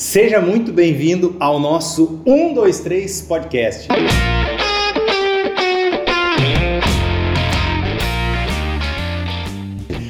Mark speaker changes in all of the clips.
Speaker 1: Seja muito bem-vindo ao nosso 1, 2, 3 podcast.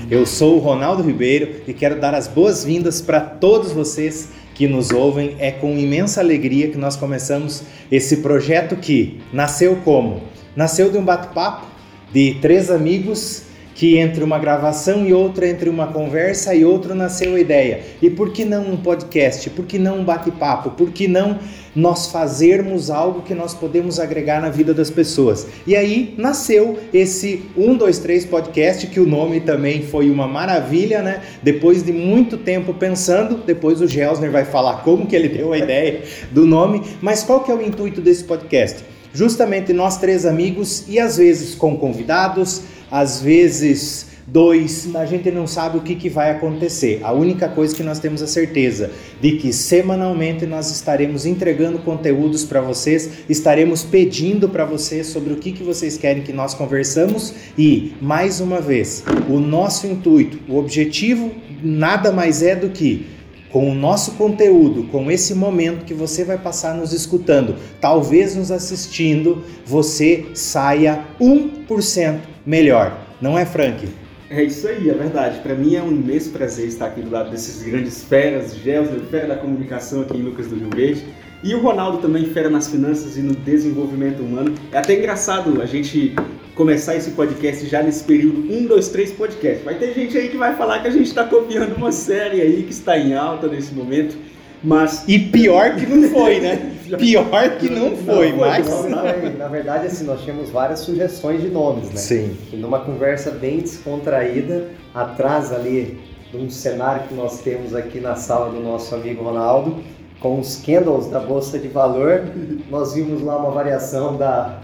Speaker 1: Eu sou o Ronaldo Ribeiro e quero dar as boas-vindas para todos vocês que nos ouvem. É com imensa alegria que nós começamos esse projeto que nasceu como? Nasceu de um bate-papo de três amigos que entre uma gravação e outra, entre uma conversa e outra, nasceu a ideia. E por que não um podcast? Por que não um bate-papo? Por que não nós fazermos algo que nós podemos agregar na vida das pessoas? E aí nasceu esse 1, 2, 3 podcast, que o nome também foi uma maravilha, né? Depois de muito tempo pensando, depois o Gelsner vai falar como que ele deu a ideia do nome, mas qual que é o intuito desse podcast? Justamente nós três amigos e às vezes com convidados, às vezes dois, a gente não sabe o que, que vai acontecer. A única coisa que nós temos a certeza de que semanalmente nós estaremos entregando conteúdos para vocês, estaremos pedindo para vocês sobre o que, que vocês querem que nós conversamos e, mais uma vez, o nosso intuito, o objetivo nada mais é do que com o nosso conteúdo, com esse momento que você vai passar nos escutando, talvez nos assistindo, você saia 1% melhor. Não é, Frank?
Speaker 2: É isso aí, é verdade. Para mim é um imenso prazer estar aqui do lado desses grandes feras, Gelson, fera da comunicação aqui em Lucas do Rio Verde. E o Ronaldo também fera nas finanças e no desenvolvimento humano. É até engraçado a gente começar esse podcast já nesse período 1, 2, 3 podcast. Vai ter gente aí que vai falar que a gente está copiando uma série aí que está em alta nesse momento. Mas...
Speaker 1: E pior que não foi, né? pior que não foi, não, mas...
Speaker 3: na verdade, assim, nós tínhamos várias sugestões de nomes, né?
Speaker 1: Sim.
Speaker 3: E numa conversa bem descontraída, atrás ali de um cenário que nós temos aqui na sala do nosso amigo Ronaldo, com os candles da Bolsa de Valor, nós vimos lá uma variação da,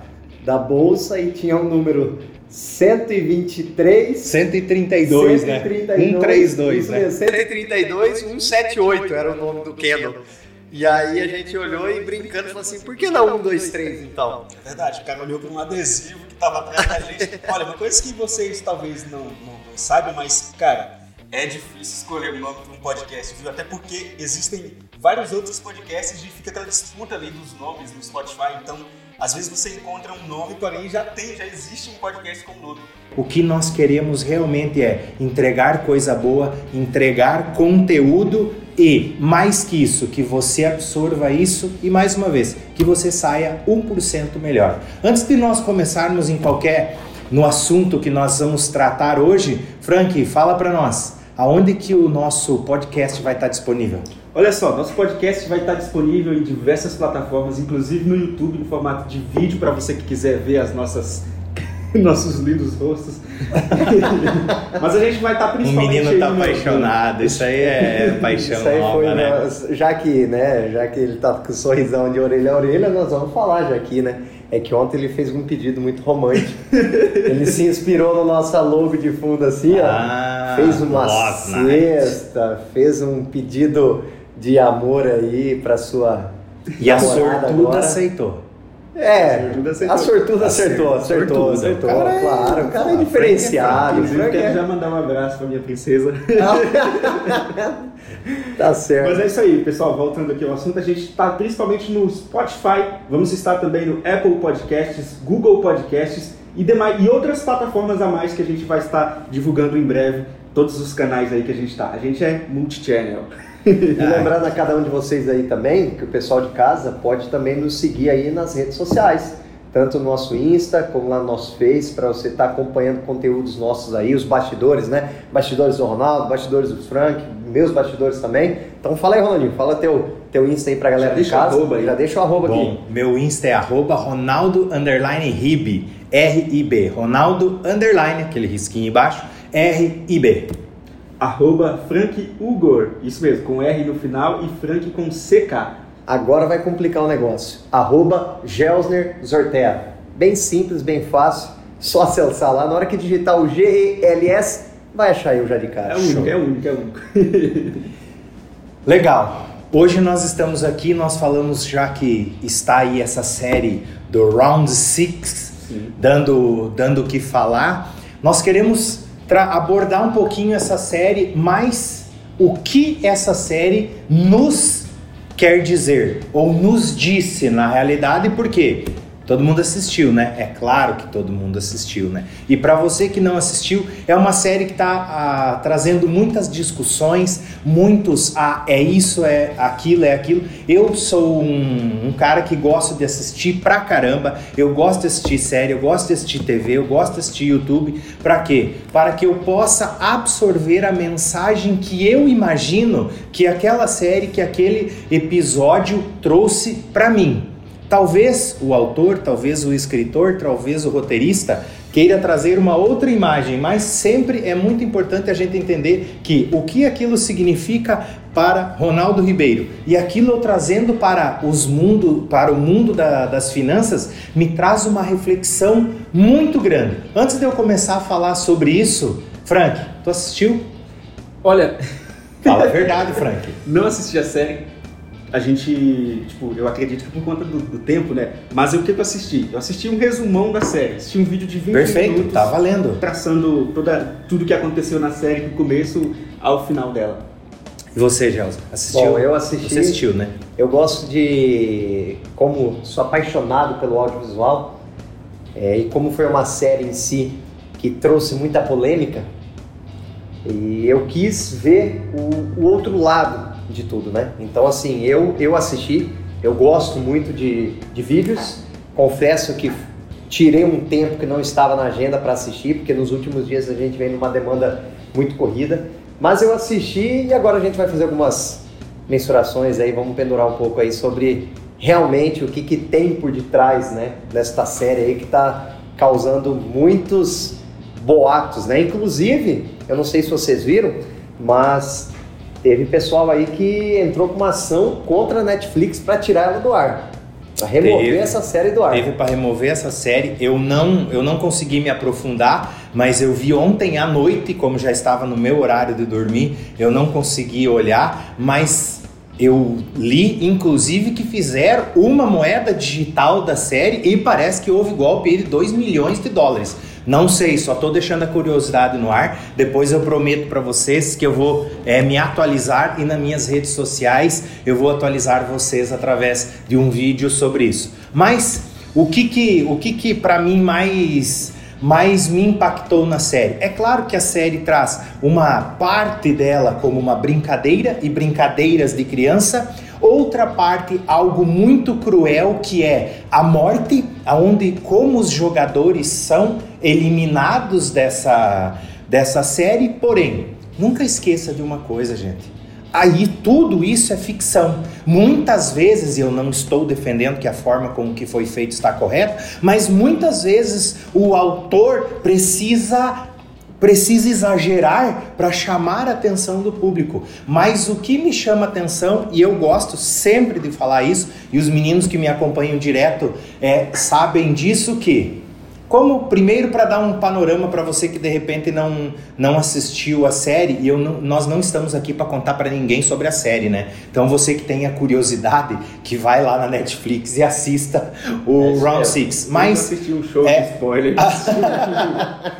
Speaker 3: da Bolsa e tinha um número 123.
Speaker 1: 132, 132 né? 132,
Speaker 3: né? 132, 178 era o nome do candle. E aí a gente olhou e brincando falou assim, por que não 1, 2, 3 então?
Speaker 2: É verdade, o cara olhou para um adesivo que estava atrás da gente. Olha, uma coisa que vocês talvez não, não, não saibam, mas, cara, é difícil escolher o nome para um podcast, viu? Até porque existem vários outros podcasts e fica aquela disputa ali dos nomes no Spotify, então às vezes você encontra um nome, porém já tem, já existe um podcast com nome.
Speaker 1: O que nós queremos realmente é entregar coisa boa, entregar conteúdo e, mais que isso, que você absorva isso e, mais uma vez, que você saia 1% melhor. Antes de nós começarmos em qualquer no assunto que nós vamos tratar hoje, Frank, fala para nós, aonde que o nosso podcast vai estar disponível?
Speaker 2: Olha só, nosso podcast vai estar disponível em diversas plataformas, inclusive no YouTube, no formato de vídeo, para você que quiser ver as nossas nossos lindos rostos. Mas a gente vai estar principalmente.
Speaker 1: O menino está apaixonado, isso aí é paixão isso aí nova, foi, né?
Speaker 3: Nós, já que, né, já que ele tá com sorrisão de orelha a orelha, nós vamos falar já aqui, né? É que ontem ele fez um pedido muito romântico. ele se inspirou no nosso logo de fundo assim, ó. Ah, fez uma cesta, night. fez um pedido de amor aí para sua
Speaker 1: e a sortuda aceitou.
Speaker 3: É, a sortuda acertou, acertou, acertou. Cara é, claro, o cara é diferenciado.
Speaker 2: Inclusive, quero já mandar um abraço pra minha princesa.
Speaker 3: tá certo.
Speaker 2: Mas é isso aí, pessoal. Voltando aqui ao assunto, a gente está principalmente no Spotify, vamos estar também no Apple Podcasts, Google Podcasts e, demais, e outras plataformas a mais que a gente vai estar divulgando em breve. Todos os canais aí que a gente está. A gente é multi-channel.
Speaker 3: E lembrando a cada um de vocês aí também, que o pessoal de casa pode também nos seguir aí nas redes sociais. Tanto no nosso Insta, como lá no nosso Face, para você estar tá acompanhando conteúdos nossos aí, os bastidores, né? Bastidores do Ronaldo, bastidores do Frank, meus bastidores também. Então fala aí, Ronaldinho, fala teu, teu Insta aí pra galera já de casa.
Speaker 2: Arroba aí.
Speaker 3: Já deixa o arroba Bom,
Speaker 1: aqui. Meu Insta é arroba Ronaldo underline Ribe, R-I-B. Ronaldo underline, aquele risquinho embaixo, R-I-B
Speaker 2: arroba Frank Ugor, isso mesmo, com R no final e Frank com CK.
Speaker 3: Agora vai complicar o negócio. Arroba Gelsner Zortea. Bem simples, bem fácil, só acessar lá. Na hora que digitar o G-E-L-S, vai achar eu já de cara.
Speaker 2: É único, é único, é único.
Speaker 1: Legal. Hoje nós estamos aqui, nós falamos já que está aí essa série do Round 6, dando, dando o que falar. Nós queremos abordar um pouquinho essa série, mas o que essa série nos quer dizer, ou nos disse na realidade, por quê? Todo mundo assistiu, né? É claro que todo mundo assistiu, né? E para você que não assistiu, é uma série que está ah, trazendo muitas discussões, muitos ah, é isso, é aquilo, é aquilo. Eu sou um, um, cara que gosto de assistir pra caramba. Eu gosto de assistir série, eu gosto de assistir TV, eu gosto de assistir YouTube. Para quê? Para que eu possa absorver a mensagem que eu imagino que aquela série, que aquele episódio trouxe para mim. Talvez o autor, talvez o escritor, talvez o roteirista queira trazer uma outra imagem, mas sempre é muito importante a gente entender que o que aquilo significa para Ronaldo Ribeiro e aquilo eu trazendo para os mundo, para o mundo da, das finanças me traz uma reflexão muito grande. Antes de eu começar a falar sobre isso, Frank, tu assistiu?
Speaker 2: Olha,
Speaker 1: fala a verdade, Frank.
Speaker 2: Não assisti a série a gente, tipo, eu acredito que por conta do, do tempo, né? Mas o que eu assisti? Eu assisti um resumão da série, assisti um vídeo de 20
Speaker 1: Perfeito,
Speaker 2: minutos.
Speaker 1: tá valendo.
Speaker 2: Traçando toda, tudo que aconteceu na série, do começo ao final dela.
Speaker 1: E você, Gelson, assistiu?
Speaker 3: Bom, eu assisti.
Speaker 1: Você assistiu, né?
Speaker 3: Eu gosto de. Como sou apaixonado pelo audiovisual, é, e como foi uma série em si que trouxe muita polêmica, e eu quis ver o, o outro lado de tudo, né? Então, assim, eu, eu assisti, eu gosto muito de, de vídeos, confesso que tirei um tempo que não estava na agenda para assistir, porque nos últimos dias a gente vem numa demanda muito corrida, mas eu assisti e agora a gente vai fazer algumas mensurações aí, vamos pendurar um pouco aí sobre realmente o que, que tem por detrás, né, desta série aí que está causando muitos boatos, né? Inclusive, eu não sei se vocês viram, mas teve pessoal aí que entrou com uma ação contra a Netflix para tirar ela do ar. Para remover teve, essa série do ar.
Speaker 1: Teve para remover essa série. Eu não, eu não consegui me aprofundar, mas eu vi ontem à noite, como já estava no meu horário de dormir, eu não consegui olhar, mas eu li, inclusive, que fizeram uma moeda digital da série e parece que houve golpe de 2 milhões de dólares. Não sei, só estou deixando a curiosidade no ar. Depois eu prometo para vocês que eu vou é, me atualizar e nas minhas redes sociais eu vou atualizar vocês através de um vídeo sobre isso. Mas o que que, o que, que para mim mais mais me impactou na série. É claro que a série traz uma parte dela como uma brincadeira e brincadeiras de criança, outra parte algo muito cruel que é a morte, aonde como os jogadores são eliminados dessa dessa série, porém, nunca esqueça de uma coisa, gente. Aí tudo isso é ficção. Muitas vezes, eu não estou defendendo que a forma como que foi feito está correta, mas muitas vezes o autor precisa precisa exagerar para chamar a atenção do público. Mas o que me chama atenção, e eu gosto sempre de falar isso, e os meninos que me acompanham direto é, sabem disso, que como primeiro para dar um panorama para você que de repente não não assistiu a série e eu não, nós não estamos aqui para contar para ninguém sobre a série, né? Então você que tem a curiosidade que vai lá na Netflix e assista o é, Round 6. Mas
Speaker 2: assisti um show é, de spoiler.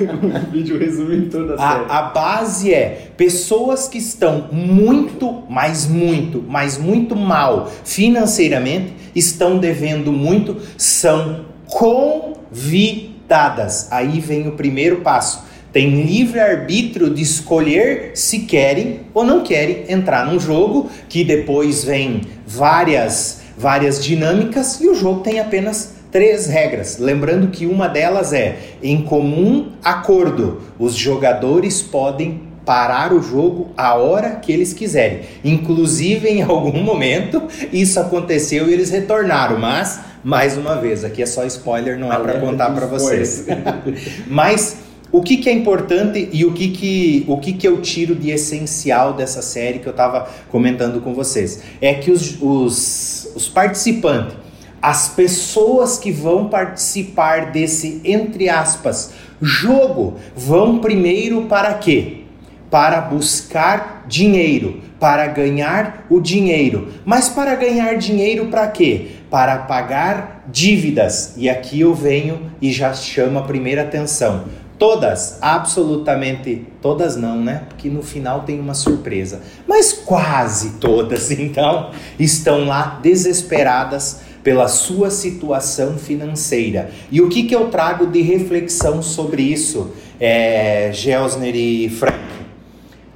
Speaker 2: um vídeo resumindo toda a, a série.
Speaker 1: A base é pessoas que estão muito, mas muito, mas muito mal financeiramente, estão devendo muito, são convidados dadas. Aí vem o primeiro passo. Tem livre arbítrio de escolher se querem ou não querem entrar num jogo que depois vem várias várias dinâmicas e o jogo tem apenas três regras. Lembrando que uma delas é em comum acordo. Os jogadores podem parar o jogo a hora que eles quiserem. Inclusive, em algum momento, isso aconteceu e eles retornaram, mas mais uma vez, aqui é só spoiler, não é para contar para vocês. Mas o que, que é importante e o que, que, o que, que eu tiro de essencial dessa série que eu estava comentando com vocês? É que os, os, os participantes, as pessoas que vão participar desse, entre aspas, jogo, vão primeiro para quê? Para buscar dinheiro, para ganhar o dinheiro. Mas para ganhar dinheiro para quê? Para pagar dívidas. E aqui eu venho e já chamo a primeira atenção. Todas, absolutamente todas não, né? Porque no final tem uma surpresa. Mas quase todas, então, estão lá desesperadas pela sua situação financeira. E o que, que eu trago de reflexão sobre isso, é, Gelsner e Frank?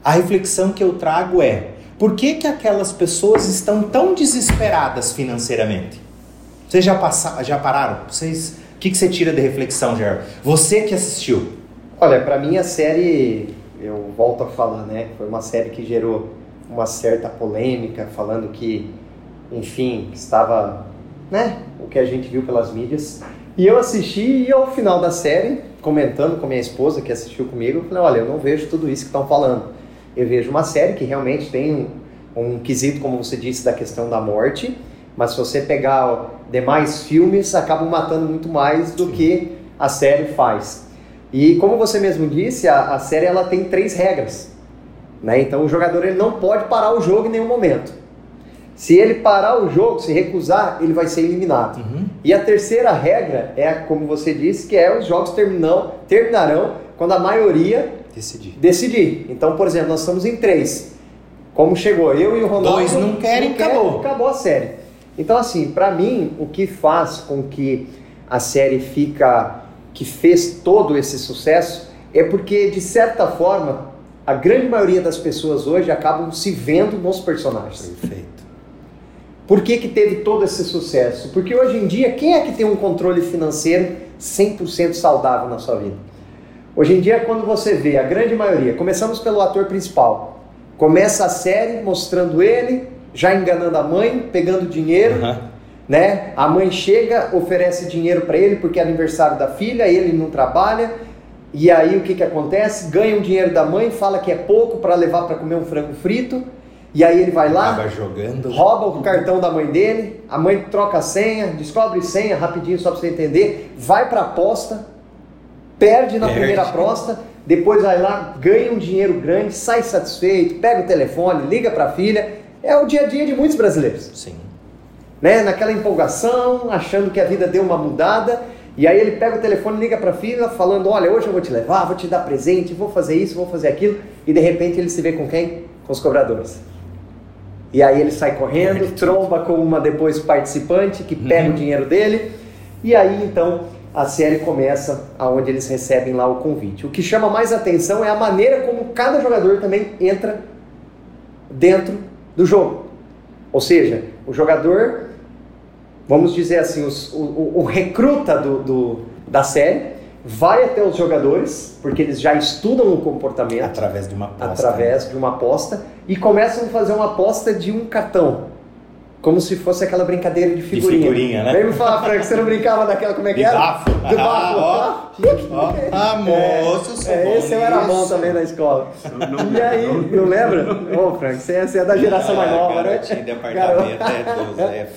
Speaker 1: A reflexão que eu trago é: por que, que aquelas pessoas estão tão desesperadas financeiramente? Vocês já, passaram, já pararam? Vocês, o que, que você tira de reflexão, Gerard? Você que assistiu.
Speaker 3: Olha, para mim a série, eu volto a falar, né? Foi uma série que gerou uma certa polêmica, falando que, enfim, estava né? O que a gente viu pelas mídias. E eu assisti e ao final da série, comentando com minha esposa que assistiu comigo, eu falei, olha, eu não vejo tudo isso que estão falando. Eu vejo uma série que realmente tem um, um quesito, como você disse, da questão da morte, mas se você pegar demais filmes, acabam matando muito mais do que a série faz. E como você mesmo disse, a, a série ela tem três regras. Né? Então o jogador ele não pode parar o jogo em nenhum momento. Se ele parar o jogo, se recusar, ele vai ser eliminado. Uhum. E a terceira regra é, como você disse, que é os jogos terminam, terminarão quando a maioria
Speaker 1: decidir.
Speaker 3: decidir. Então, por exemplo, nós estamos em três. Como chegou eu e o Ronaldo.
Speaker 1: Dois não querem, não acabou.
Speaker 3: acabou a série. Então, assim, para mim, o que faz com que a série fica, que fez todo esse sucesso, é porque, de certa forma, a grande maioria das pessoas hoje acabam se vendo nos personagens.
Speaker 1: Perfeito.
Speaker 3: Por que, que teve todo esse sucesso? Porque hoje em dia, quem é que tem um controle financeiro 100% saudável na sua vida? Hoje em dia, quando você vê a grande maioria, começamos pelo ator principal, começa a série mostrando ele já enganando a mãe, pegando dinheiro, uhum. né? A mãe chega, oferece dinheiro para ele porque é aniversário da filha, ele não trabalha. E aí o que que acontece? Ganha o dinheiro da mãe, fala que é pouco para levar para comer um frango frito e aí ele vai lá,
Speaker 1: jogando.
Speaker 3: rouba o cartão da mãe dele, a mãe troca a senha, descobre senha rapidinho só para você entender, vai para a aposta, perde na perde. primeira aposta, depois vai lá, ganha um dinheiro grande, sai satisfeito, pega o telefone, liga para a filha. É o dia a dia de muitos brasileiros.
Speaker 1: Sim.
Speaker 3: Né? Naquela empolgação, achando que a vida deu uma mudada, e aí ele pega o telefone, liga para a filha, falando: Olha, hoje eu vou te levar, vou te dar presente, vou fazer isso, vou fazer aquilo, e de repente ele se vê com quem? Com os cobradores. E aí ele sai correndo, tromba com uma depois participante que pega uhum. o dinheiro dele. E aí então a série começa aonde eles recebem lá o convite. O que chama mais atenção é a maneira como cada jogador também entra dentro do jogo. Ou seja, o jogador, vamos dizer assim, os, o, o, recruta do, do, da série vai até os jogadores, porque eles já estudam o comportamento.
Speaker 1: Através de uma aposta.
Speaker 3: Através de uma aposta. E começam a fazer uma aposta de um cartão. Como se fosse aquela brincadeira de figurinha.
Speaker 1: De figurinha, né?
Speaker 3: Vem me falar, Frank, você não brincava daquela, como é que era?
Speaker 1: Bafo.
Speaker 3: Do bafo. Ah,
Speaker 1: ó, ah, moço,
Speaker 3: é, é, Esse eu era bom também na escola. Não, e aí, não, não lembra? Ô, oh, Frank, você é, você é da geração mais nova,
Speaker 1: né? de apartamento é, é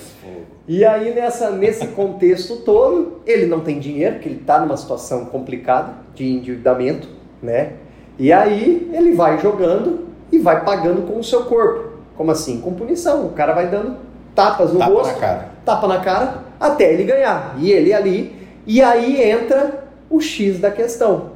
Speaker 3: e aí, nessa, nesse contexto todo, ele não tem dinheiro, porque ele está numa situação complicada de endividamento, né? E aí, ele vai jogando e vai pagando com o seu corpo. Como assim? Com punição. O cara vai dando tapas no
Speaker 1: tapa
Speaker 3: rosto,
Speaker 1: na cara.
Speaker 3: tapa na cara, até ele ganhar. E ele ali. E aí entra o X da questão.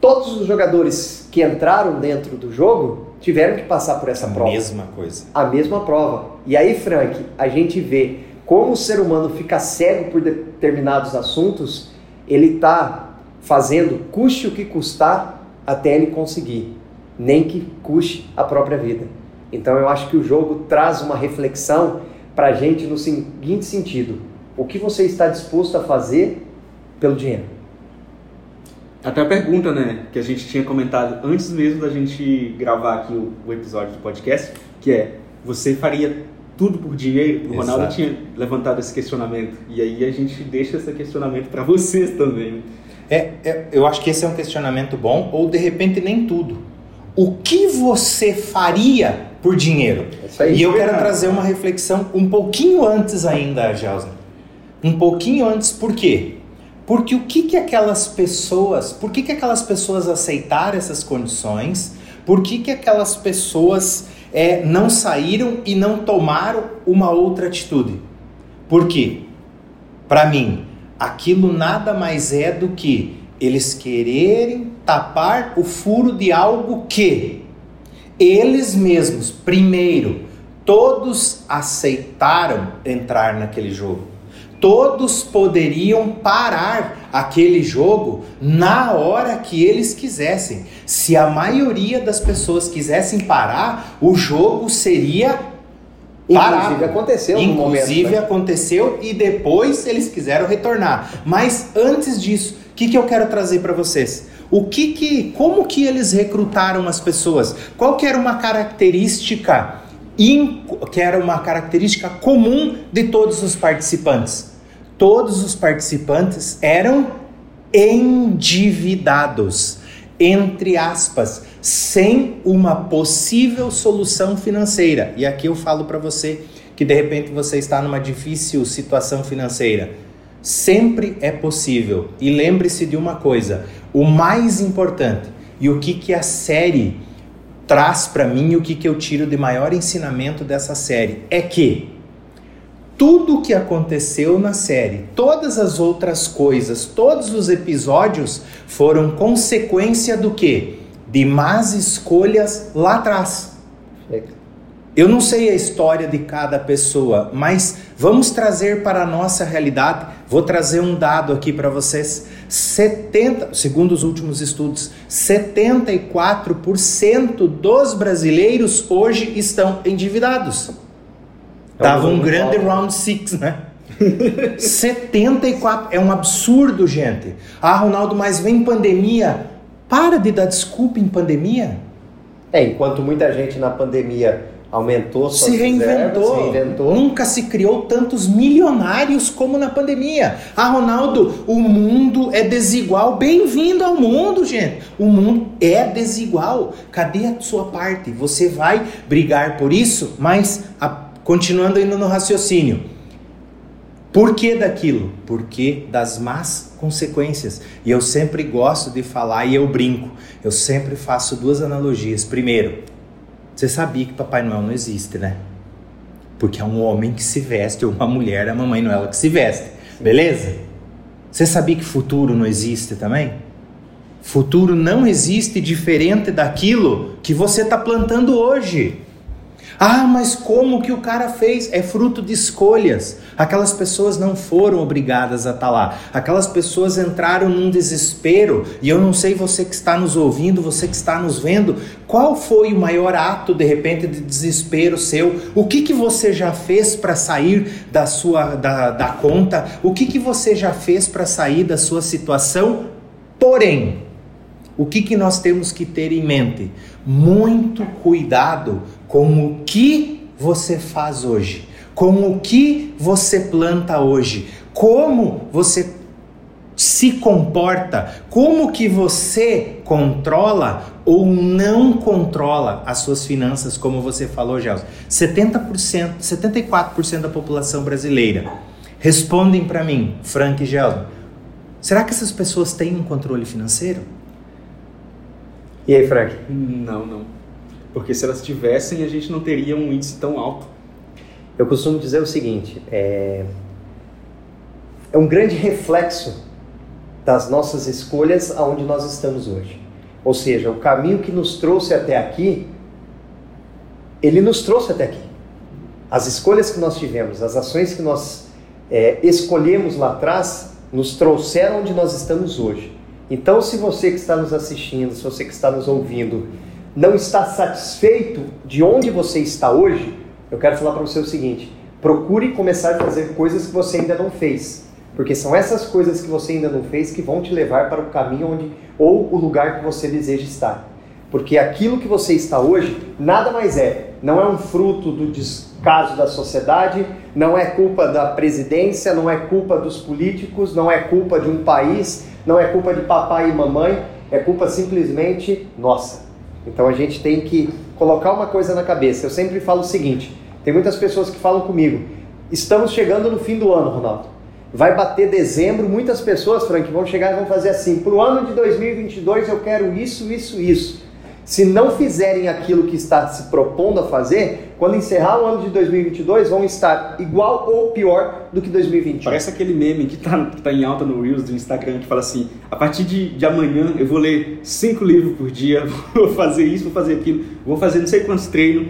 Speaker 3: Todos os jogadores que entraram dentro do jogo tiveram que passar por essa
Speaker 1: a
Speaker 3: prova.
Speaker 1: A mesma coisa.
Speaker 3: A mesma prova. E aí, Frank, a gente vê como o ser humano fica cego por determinados assuntos, ele está fazendo, custe o que custar, até ele conseguir, nem que custe a própria vida. Então eu acho que o jogo traz uma reflexão para a gente no seguinte sentido: o que você está disposto a fazer pelo dinheiro?
Speaker 2: Até a pergunta, né, que a gente tinha comentado antes mesmo da gente gravar aqui o, o episódio do podcast, que é, você faria tudo por dinheiro? O Ronaldo Exato. tinha levantado esse questionamento. E aí a gente deixa esse questionamento para vocês também.
Speaker 1: É, é, eu acho que esse é um questionamento bom, ou de repente nem tudo. O que você faria por dinheiro? e eu quero trazer uma reflexão um pouquinho antes ainda, Gelson. Um pouquinho antes, por quê? Porque o que, que aquelas pessoas, por que, que aquelas pessoas aceitaram essas condições? Por que, que aquelas pessoas é, não saíram e não tomaram uma outra atitude? Por quê? Para mim, aquilo nada mais é do que Eles quererem tapar o furo de algo que eles mesmos, primeiro, todos aceitaram entrar naquele jogo. Todos poderiam parar aquele jogo na hora que eles quisessem. Se a maioria das pessoas quisessem parar, o jogo seria parado.
Speaker 3: Inclusive aconteceu
Speaker 1: Inclusive
Speaker 3: momento, né?
Speaker 1: aconteceu e depois eles quiseram retornar. Mas antes disso, o que, que eu quero trazer para vocês? O que que, como que eles recrutaram as pessoas? Qual que era uma característica que era uma característica comum de todos os participantes? Todos os participantes eram endividados, entre aspas, sem uma possível solução financeira. E aqui eu falo para você que de repente você está numa difícil situação financeira. Sempre é possível. E lembre-se de uma coisa: o mais importante e o que, que a série traz para mim, o que, que eu tiro de maior ensinamento dessa série é que tudo o que aconteceu na série, todas as outras coisas, todos os episódios foram consequência do que? De más escolhas lá atrás. Eu não sei a história de cada pessoa, mas vamos trazer para a nossa realidade. Vou trazer um dado aqui para vocês. 70, segundo os últimos estudos, 74% dos brasileiros hoje estão endividados. Tava um grande round six, né? 74 é um absurdo, gente. Ah, Ronaldo, mas vem pandemia. Para de dar desculpa em pandemia.
Speaker 3: É, enquanto muita gente na pandemia aumentou suas
Speaker 1: se reinventou.
Speaker 3: se reinventou.
Speaker 1: Nunca se criou tantos milionários como na pandemia. Ah, Ronaldo, o mundo é desigual. Bem-vindo ao mundo, gente. O mundo é desigual. Cadê a sua parte? Você vai brigar por isso, mas a, continuando indo no raciocínio. Por que daquilo? Porque das más consequências. E eu sempre gosto de falar e eu brinco. Eu sempre faço duas analogias. Primeiro, você sabia que Papai Noel não existe, né? Porque é um homem que se veste ou uma mulher, a Mamãe Noel que se veste. Beleza? Você sabia que futuro não existe também? Futuro não existe diferente daquilo que você está plantando hoje. Ah, mas como que o cara fez? É fruto de escolhas. Aquelas pessoas não foram obrigadas a estar lá. Aquelas pessoas entraram num desespero. E eu não sei você que está nos ouvindo, você que está nos vendo, qual foi o maior ato de repente de desespero seu? O que que você já fez para sair da sua da, da conta? O que que você já fez para sair da sua situação? Porém, o que que nós temos que ter em mente? Muito cuidado com o que você faz hoje, com o que você planta hoje, como você se comporta, como que você controla ou não controla as suas finanças, como você falou, Gelson. 70%, 74% da população brasileira respondem para mim, Frank e Gelson, será que essas pessoas têm um controle financeiro?
Speaker 3: E aí, Frank?
Speaker 2: Não, não. Porque se elas tivessem, a gente não teria um índice tão alto.
Speaker 3: Eu costumo dizer o seguinte: é, é um grande reflexo das nossas escolhas aonde nós estamos hoje. Ou seja, o caminho que nos trouxe até aqui, ele nos trouxe até aqui. As escolhas que nós tivemos, as ações que nós é, escolhemos lá atrás, nos trouxeram onde nós estamos hoje. Então, se você que está nos assistindo, se você que está nos ouvindo, não está satisfeito de onde você está hoje, eu quero falar para você o seguinte: procure começar a fazer coisas que você ainda não fez. Porque são essas coisas que você ainda não fez que vão te levar para o caminho onde ou o lugar que você deseja estar. Porque aquilo que você está hoje nada mais é, não é um fruto do descaso da sociedade, não é culpa da presidência, não é culpa dos políticos, não é culpa de um país, não é culpa de papai e mamãe, é culpa simplesmente nossa. Então a gente tem que colocar uma coisa na cabeça. Eu sempre falo o seguinte: tem muitas pessoas que falam comigo, estamos chegando no fim do ano, Ronaldo. Vai bater dezembro, muitas pessoas, Frank, vão chegar e vão fazer assim: para o ano de 2022 eu quero isso, isso, isso. Se não fizerem aquilo que está se propondo a fazer, quando encerrar o ano de 2022, vão estar igual ou pior do que 2021.
Speaker 2: Parece aquele meme que está tá em alta no Reels do Instagram que fala assim: a partir de, de amanhã eu vou ler cinco livros por dia, vou fazer isso, vou fazer aquilo, vou fazer não sei quantos treinos.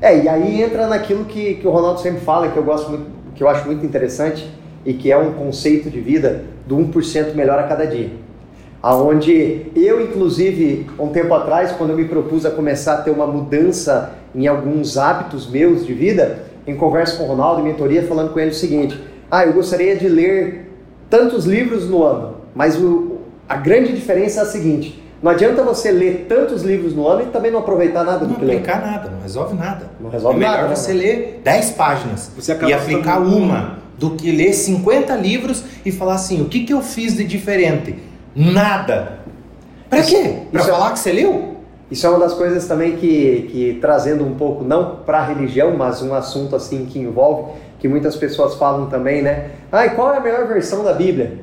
Speaker 3: É, e aí entra naquilo que, que o Ronaldo sempre fala, que eu gosto muito, que eu acho muito interessante e que é um conceito de vida do 1% melhor a cada dia aonde eu inclusive um tempo atrás quando eu me propus a começar a ter uma mudança em alguns hábitos meus de vida em conversa com o Ronaldo em mentoria falando com ele o seguinte ah eu gostaria de ler tantos livros no ano mas o, a grande diferença é a seguinte não adianta você ler tantos livros no ano e também não aproveitar nada
Speaker 1: do
Speaker 3: que lê.
Speaker 1: Não aplicar nada, não resolve nada.
Speaker 3: Não resolve
Speaker 1: é melhor
Speaker 3: nada,
Speaker 1: você
Speaker 3: né?
Speaker 1: ler 10 páginas e aplicar uma do que ler 50 livros e falar assim, o que, que eu fiz de diferente? Nada. Pra quê? Pra
Speaker 3: isso é-
Speaker 1: falar que você leu?
Speaker 3: Isso é uma das coisas também que, que trazendo um pouco, não para a religião, mas um assunto assim que envolve, que muitas pessoas falam também, né? Ah, e qual é a melhor versão da Bíblia?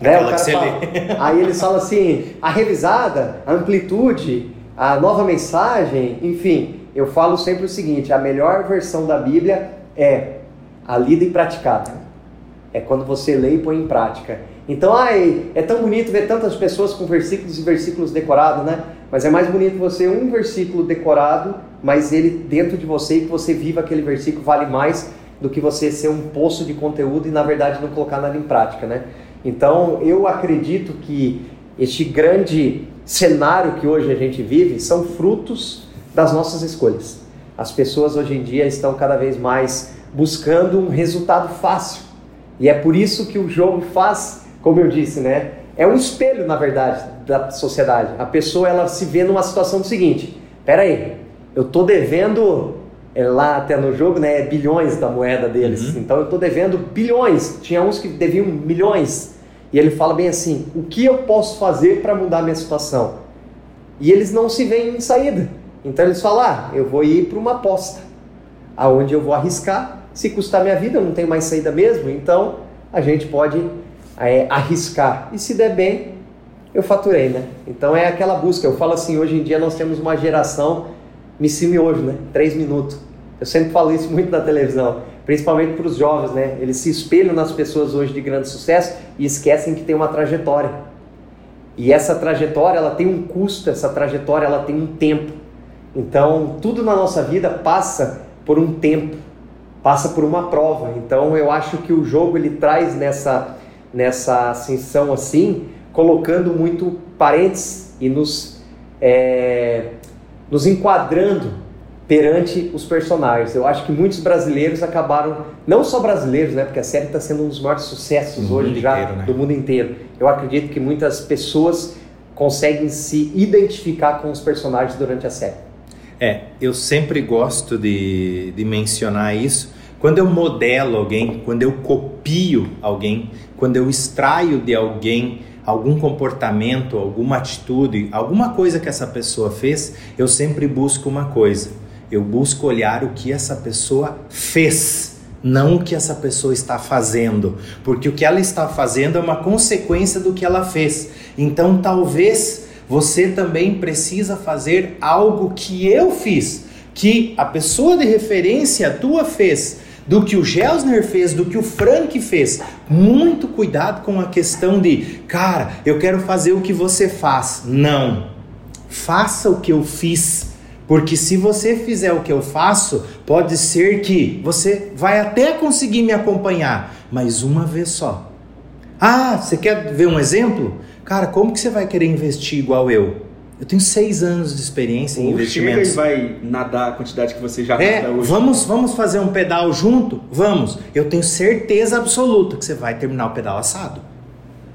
Speaker 3: Né? O cara
Speaker 1: que você
Speaker 3: fala-
Speaker 1: lê.
Speaker 3: Aí eles falam assim, a revisada, a amplitude, a nova mensagem, enfim. Eu falo sempre o seguinte, a melhor versão da Bíblia é a lida e praticada. É quando você lê e põe em prática. Então, ai, é tão bonito ver tantas pessoas com versículos e versículos decorados, né? Mas é mais bonito você um versículo decorado, mas ele dentro de você e que você viva aquele versículo vale mais do que você ser um poço de conteúdo e na verdade não colocar nada em prática, né? Então, eu acredito que este grande cenário que hoje a gente vive são frutos das nossas escolhas. As pessoas hoje em dia estão cada vez mais buscando um resultado fácil. E é por isso que o jogo faz, como eu disse, né? É um espelho, na verdade, da sociedade. A pessoa ela se vê numa situação do seguinte: pera aí, eu tô devendo é, lá até no jogo, né? Bilhões da moeda deles.
Speaker 1: Uhum.
Speaker 3: Então eu tô devendo bilhões. Tinha uns que deviam milhões. E ele fala bem assim: o que eu posso fazer para mudar a minha situação? E eles não se veem em saída. Então eles falam: ah, eu vou ir para uma aposta, aonde eu vou arriscar. Se custar minha vida, eu não tenho mais saída mesmo. Então a gente pode é, arriscar. E se der bem, eu faturei, né? Então é aquela busca. Eu falo assim: hoje em dia nós temos uma geração, me cime hoje, né? Três minutos. Eu sempre falo isso muito na televisão, principalmente para os jovens, né? Eles se espelham nas pessoas hoje de grande sucesso e esquecem que tem uma trajetória. E essa trajetória, ela tem um custo, essa trajetória, ela tem um tempo. Então, tudo na nossa vida passa por um tempo, passa por uma prova. Então, eu acho que o jogo ele traz nessa nessa ascensão assim, colocando muito parentes e nos é, nos enquadrando perante os personagens. Eu acho que muitos brasileiros acabaram, não só brasileiros, né, porque a série está sendo um dos maiores sucessos
Speaker 1: Do
Speaker 3: hoje
Speaker 1: mundo
Speaker 3: já
Speaker 1: inteiro, né?
Speaker 3: do mundo inteiro. Eu acredito que muitas pessoas conseguem se identificar com os personagens durante a série.
Speaker 1: É, eu sempre gosto de, de mencionar isso. Quando eu modelo alguém, quando eu copio alguém, quando eu extraio de alguém algum comportamento, alguma atitude, alguma coisa que essa pessoa fez, eu sempre busco uma coisa. Eu busco olhar o que essa pessoa fez, não o que essa pessoa está fazendo, porque o que ela está fazendo é uma consequência do que ela fez. Então, talvez você também precisa fazer algo que eu fiz, que a pessoa de referência tua fez, do que o Gelsner fez, do que o Frank fez. Muito cuidado com a questão de, cara, eu quero fazer o que você faz. Não. Faça o que eu fiz. Porque se você fizer o que eu faço, pode ser que você vai até conseguir me acompanhar, mas uma vez só. Ah, você quer ver um exemplo? Cara, como que você vai querer investir igual eu? Eu tenho seis anos de experiência em
Speaker 2: Ou chega
Speaker 1: investimentos.
Speaker 2: e vai nadar a quantidade que você já
Speaker 1: É,
Speaker 2: nada hoje.
Speaker 1: vamos, vamos fazer um pedal junto? Vamos. Eu tenho certeza absoluta que você vai terminar o pedal assado.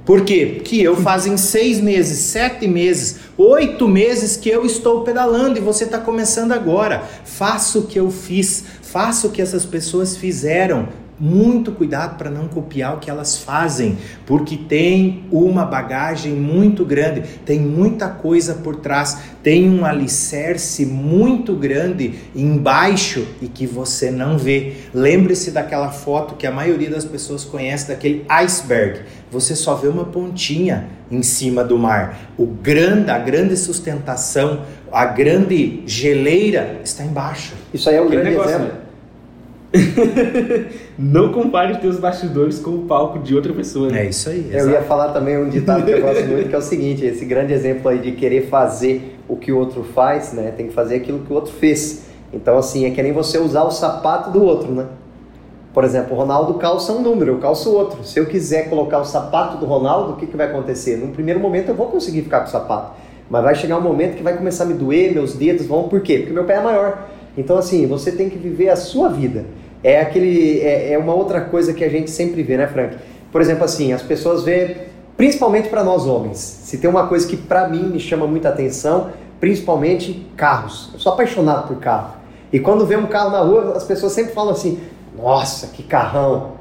Speaker 1: Por quê? Que eu fazem seis meses, sete meses, oito meses que eu estou pedalando e você está começando agora. Faça o que eu fiz, faça o que essas pessoas fizeram. Muito cuidado para não copiar o que elas fazem, porque tem uma bagagem muito grande, tem muita coisa por trás, tem um alicerce muito grande embaixo e que você não vê. Lembre-se daquela foto que a maioria das pessoas conhece, daquele iceberg. Você só vê uma pontinha em cima do mar. O grande, a grande sustentação, a grande geleira está embaixo.
Speaker 3: Isso aí é um
Speaker 2: Aquele
Speaker 3: grande
Speaker 2: negócio,
Speaker 3: exemplo.
Speaker 2: né? não compare os teus bastidores com o palco de outra pessoa. né?
Speaker 1: É isso aí.
Speaker 3: Eu ia falar também um ditado que eu gosto muito, que é o seguinte, esse grande exemplo aí de querer fazer o que o outro faz, né? Tem que fazer aquilo que o outro fez. Então, assim, é que nem você usar o sapato do outro, né? Por exemplo, o Ronaldo calça um número, eu calço outro. Se eu quiser colocar o sapato do Ronaldo, o que, que vai acontecer? Num primeiro momento eu vou conseguir ficar com o sapato. Mas vai chegar um momento que vai começar a me doer, meus dedos vão, por quê? Porque meu pé é maior. Então, assim, você tem que viver a sua vida. É aquele. É, é uma outra coisa que a gente sempre vê, né, Frank? Por exemplo, assim, as pessoas vê, principalmente para nós homens, se tem uma coisa que para mim me chama muita atenção, principalmente carros. Eu sou apaixonado por carro. E quando vê um carro na rua, as pessoas sempre falam assim: nossa, que carrão.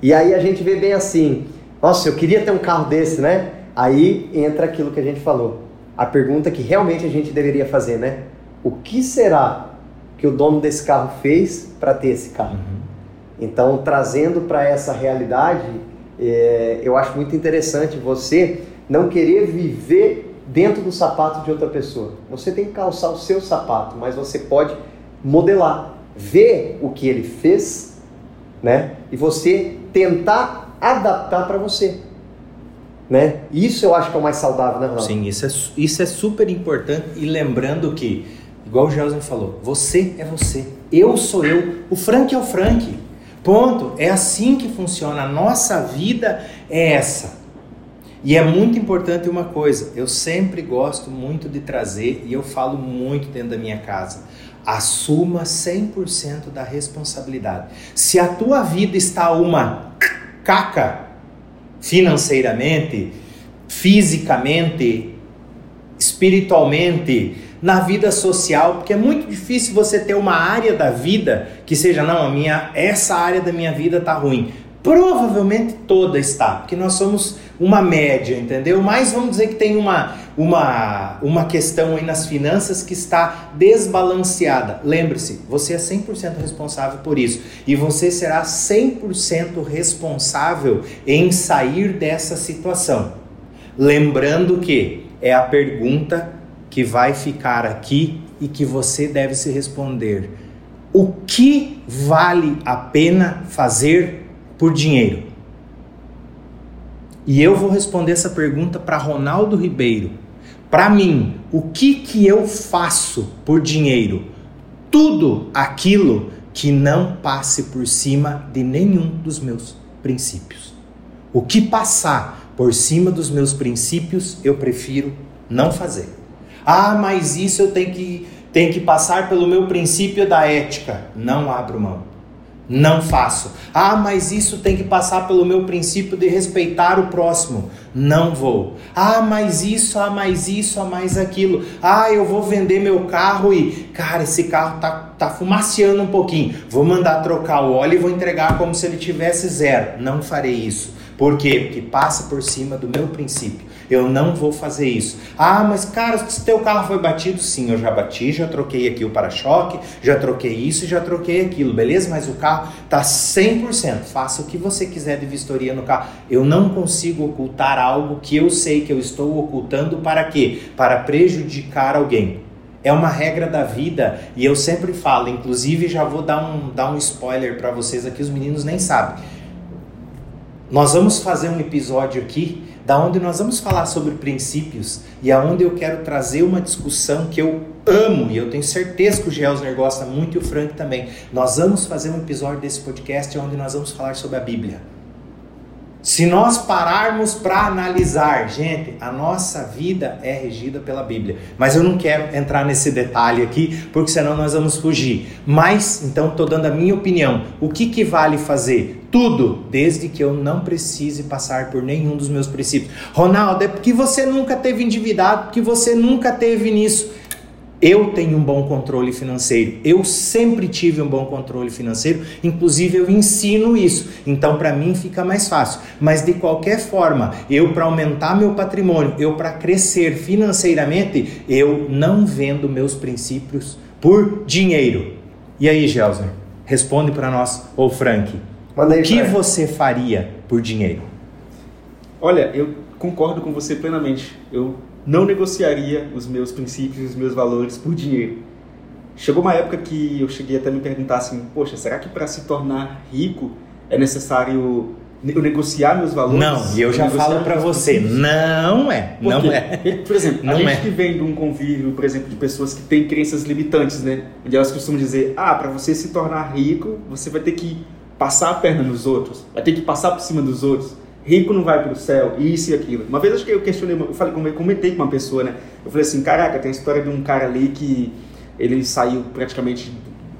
Speaker 3: E aí a gente vê bem assim: nossa, eu queria ter um carro desse, né? Aí entra aquilo que a gente falou. A pergunta que realmente a gente deveria fazer, né? O que será que o dono desse carro fez para ter esse carro? Então, trazendo para essa realidade, é, eu acho muito interessante você não querer viver dentro do sapato de outra pessoa. Você tem que calçar o seu sapato, mas você pode modelar, ver o que ele fez, né? E você tentar adaptar para você, né? Isso eu acho que é o mais saudável, né, Ronaldo?
Speaker 1: Sim, isso é, isso é super importante. E lembrando que, igual o Gelson falou, você é você, eu sou eu, o Frank é o Frank. Ponto. É assim que funciona. A nossa vida é essa. E é muito importante uma coisa, eu sempre gosto muito de trazer, e eu falo muito dentro da minha casa, assuma 100% da responsabilidade. Se a tua vida está uma caca financeiramente, fisicamente, espiritualmente, na vida social, porque é muito difícil você ter uma área da vida que seja não, a minha essa área da minha vida tá ruim. Provavelmente toda está, porque nós somos uma média, entendeu? Mas vamos dizer que tem uma uma uma questão aí nas finanças que está desbalanceada. Lembre-se, você é 100% responsável por isso e você será 100% responsável em sair dessa situação. Lembrando que é a pergunta que vai ficar aqui e que você deve se responder. O que vale a pena fazer por dinheiro? E eu vou responder essa pergunta para Ronaldo Ribeiro. Para mim, o que que eu faço por dinheiro? Tudo aquilo que não passe por cima de nenhum dos meus princípios. O que passar por cima dos meus princípios, eu prefiro não fazer. Ah, mas isso eu tenho que, tenho que passar pelo meu princípio da ética. Não abro mão. Não faço. Ah, mas isso tem que passar pelo meu princípio de respeitar o próximo. Não vou. Ah, mas isso, ah, mais isso, ah, mais aquilo. Ah, eu vou vender meu carro e, cara, esse carro tá, tá fumaciando um pouquinho. Vou mandar trocar o óleo e vou entregar como se ele tivesse zero. Não farei isso. Por quê? Porque passa por cima do meu princípio. Eu não vou fazer isso. Ah, mas cara, se teu carro foi batido, sim, eu já bati, já troquei aqui o para-choque, já troquei isso já troquei aquilo, beleza? Mas o carro tá 100%. Faça o que você quiser de vistoria no carro. Eu não consigo ocultar algo que eu sei que eu estou ocultando para quê? Para prejudicar alguém. É uma regra da vida e eu sempre falo, inclusive já vou dar um, dar um spoiler para vocês aqui, os meninos nem sabem. Nós vamos fazer um episódio aqui da onde nós vamos falar sobre princípios e aonde eu quero trazer uma discussão que eu amo e eu tenho certeza que o Gelsner gosta muito e o Frank também. Nós vamos fazer um episódio desse podcast onde nós vamos falar sobre a Bíblia. Se nós pararmos para analisar, gente, a nossa vida é regida pela Bíblia. Mas eu não quero entrar nesse detalhe aqui, porque senão nós vamos fugir. Mas, então, estou dando a minha opinião. O que, que vale fazer? Tudo, desde que eu não precise passar por nenhum dos meus princípios. Ronaldo, é porque você nunca teve endividado, porque você nunca teve nisso. Eu tenho um bom controle financeiro. Eu sempre tive um bom controle financeiro. Inclusive, eu ensino isso. Então, para mim, fica mais fácil. Mas, de qualquer forma, eu, para aumentar meu patrimônio, eu, para crescer financeiramente, eu não vendo meus princípios por dinheiro. E aí, Gelser? Responde para nós, ou Frank. Aí, o que Frank. você faria por dinheiro?
Speaker 2: Olha, eu concordo com você plenamente. Eu não negociaria os meus princípios, os meus valores por dinheiro. Chegou uma época que eu cheguei até a me perguntar assim, poxa, será que para se tornar rico é necessário eu negociar meus valores?
Speaker 1: Não, e eu já falo para você, não é, não é.
Speaker 2: Por exemplo, não a gente é. que vem de um convívio, por exemplo, de pessoas que têm crenças limitantes, né? Onde elas costumam dizer, ah, para você se tornar rico, você vai ter que passar a perna nos outros, vai ter que passar por cima dos outros rico não vai para o céu, isso e aquilo. Uma vez acho que eu questionei, eu falei, comentei com uma pessoa, né? Eu falei assim, caraca, tem a história de um cara ali que ele saiu praticamente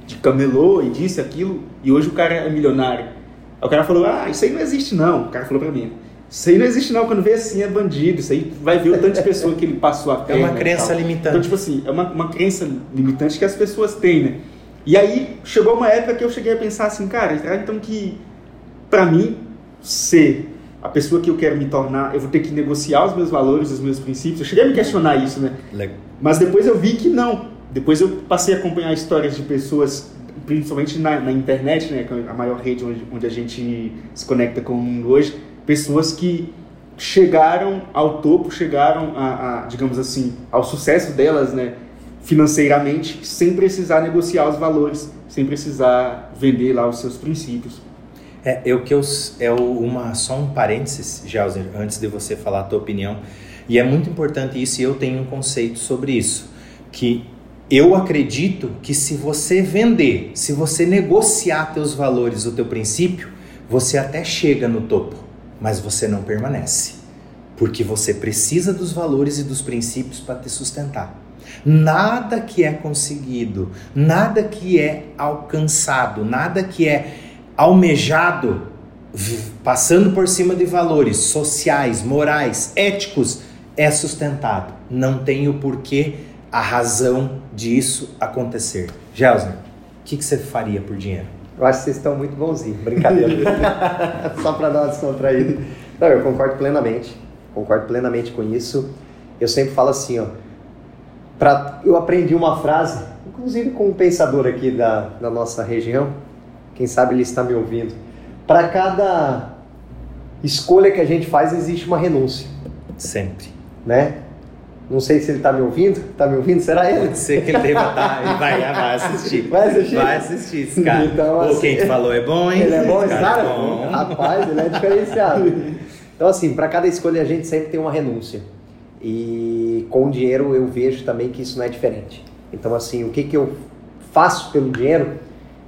Speaker 2: de camelô e disse aquilo, e hoje o cara é milionário. Aí o cara falou, ah, isso aí não existe não. O cara falou para mim, isso aí não existe não, quando vê assim é bandido, isso aí vai ver o tanto de pessoa que ele passou a perna.
Speaker 1: É uma crença limitante.
Speaker 2: Então, tipo assim, é uma, uma crença limitante que as pessoas têm, né? E aí chegou uma época que eu cheguei a pensar assim, cara, então que para mim ser a pessoa que eu quero me tornar, eu vou ter que negociar os meus valores, os meus princípios. Eu cheguei a me questionar isso, né? Legal. Mas depois eu vi que não. Depois eu passei a acompanhar histórias de pessoas, principalmente na, na internet, né? É a maior rede onde, onde a gente se conecta com o mundo hoje. Pessoas que chegaram ao topo, chegaram a, a digamos assim, ao sucesso delas, né? Financeiramente, sem precisar negociar os valores, sem precisar vender lá os seus princípios.
Speaker 1: É, eu que eu, é uma só um parênteses, Gelser, antes de você falar a tua opinião. E é muito importante isso e eu tenho um conceito sobre isso, que eu acredito que se você vender, se você negociar teus valores, o teu princípio, você até chega no topo, mas você não permanece. Porque você precisa dos valores e dos princípios para te sustentar. Nada que é conseguido, nada que é alcançado, nada que é almejado, passando por cima de valores sociais, morais, éticos, é sustentado. Não tem o porquê, a razão disso acontecer. Gelsner, o que, que você faria por dinheiro?
Speaker 3: Eu acho que vocês estão muito bonzinhos, brincadeira. Só para dar uma descontraída. Não, eu concordo plenamente, concordo plenamente com isso. Eu sempre falo assim, ó, pra, eu aprendi uma frase, inclusive com um pensador aqui da, da nossa região, quem sabe ele está me ouvindo. Para cada escolha que a gente faz, existe uma renúncia.
Speaker 1: Sempre.
Speaker 3: Né? Não sei se ele está me ouvindo. Está me ouvindo? Será ele?
Speaker 1: Pode ser que ele deva estar. Tá, ele vai, vai assistir.
Speaker 3: Vai assistir?
Speaker 1: Vai assistir esse cara. Então, assim, quem te falou é bom, hein?
Speaker 3: Ele é bom, esse cara? É bom. Rapaz, ele é diferenciado. Então, assim, para cada escolha a gente sempre tem uma renúncia. E com o dinheiro eu vejo também que isso não é diferente. Então, assim, o que, que eu faço pelo dinheiro?